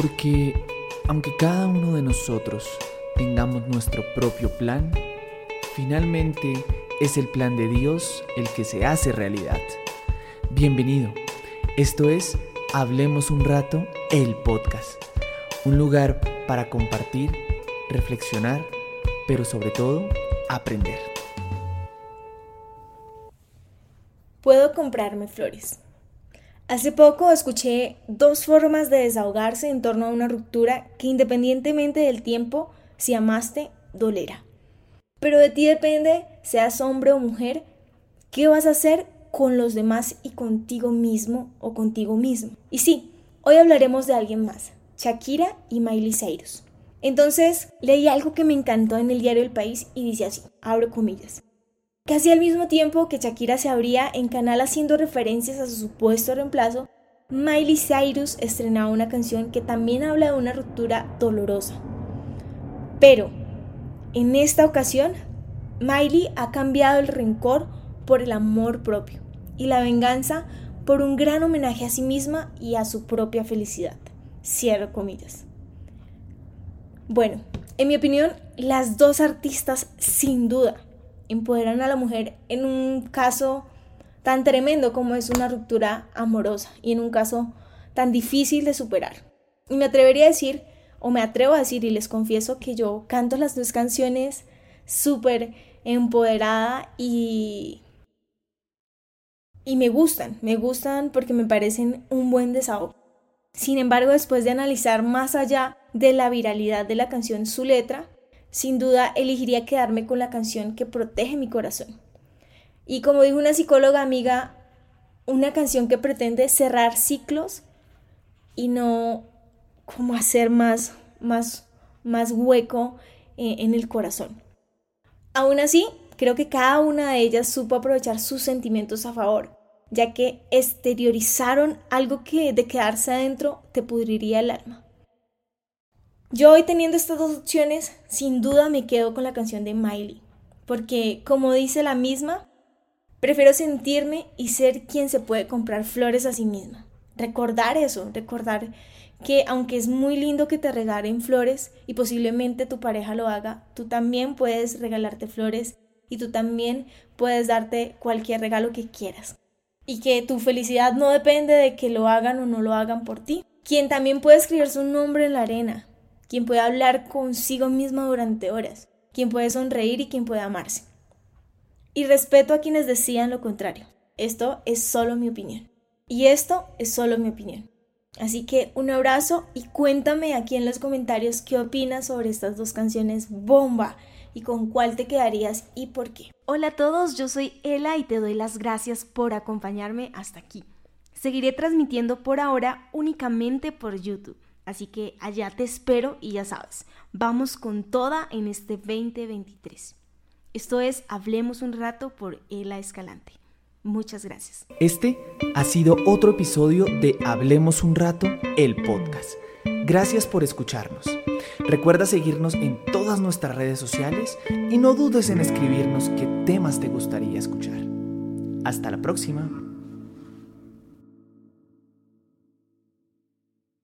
Porque aunque cada uno de nosotros tengamos nuestro propio plan, finalmente es el plan de Dios el que se hace realidad. Bienvenido. Esto es Hablemos un rato, el podcast. Un lugar para compartir, reflexionar, pero sobre todo aprender. Puedo comprarme flores. Hace poco escuché dos formas de desahogarse en torno a una ruptura que independientemente del tiempo, si amaste, dolera. Pero de ti depende, seas hombre o mujer, qué vas a hacer con los demás y contigo mismo o contigo mismo. Y sí, hoy hablaremos de alguien más, Shakira y Miley Cyrus. Entonces leí algo que me encantó en el diario El País y dice así, abro comillas. Casi al mismo tiempo que Shakira se abría en canal haciendo referencias a su supuesto reemplazo, Miley Cyrus estrenaba una canción que también habla de una ruptura dolorosa. Pero, en esta ocasión, Miley ha cambiado el rencor por el amor propio y la venganza por un gran homenaje a sí misma y a su propia felicidad. Cierro comillas. Bueno, en mi opinión, las dos artistas sin duda empoderan a la mujer en un caso tan tremendo como es una ruptura amorosa y en un caso tan difícil de superar. Y me atrevería a decir, o me atrevo a decir y les confieso que yo canto las dos canciones súper empoderada y y me gustan, me gustan porque me parecen un buen desahogo. Sin embargo, después de analizar más allá de la viralidad de la canción su letra, sin duda elegiría quedarme con la canción que protege mi corazón. Y como dijo una psicóloga amiga, una canción que pretende cerrar ciclos y no como hacer más, más, más hueco eh, en el corazón. Aún así, creo que cada una de ellas supo aprovechar sus sentimientos a favor, ya que exteriorizaron algo que de quedarse adentro te pudriría el alma. Yo hoy teniendo estas dos opciones, sin duda me quedo con la canción de Miley, porque como dice la misma, prefiero sentirme y ser quien se puede comprar flores a sí misma. Recordar eso, recordar que aunque es muy lindo que te regalen flores y posiblemente tu pareja lo haga, tú también puedes regalarte flores y tú también puedes darte cualquier regalo que quieras. Y que tu felicidad no depende de que lo hagan o no lo hagan por ti. Quien también puede escribir su nombre en la arena, quien puede hablar consigo misma durante horas, quien puede sonreír y quien puede amarse. Y respeto a quienes decían lo contrario. Esto es solo mi opinión. Y esto es solo mi opinión. Así que un abrazo y cuéntame aquí en los comentarios qué opinas sobre estas dos canciones bomba y con cuál te quedarías y por qué. Hola a todos, yo soy Ela y te doy las gracias por acompañarme hasta aquí. Seguiré transmitiendo por ahora únicamente por YouTube. Así que allá te espero y ya sabes, vamos con toda en este 2023. Esto es Hablemos un rato por Ela Escalante. Muchas gracias. Este ha sido otro episodio de Hablemos un rato, el podcast. Gracias por escucharnos. Recuerda seguirnos en todas nuestras redes sociales y no dudes en escribirnos qué temas te gustaría escuchar. Hasta la próxima.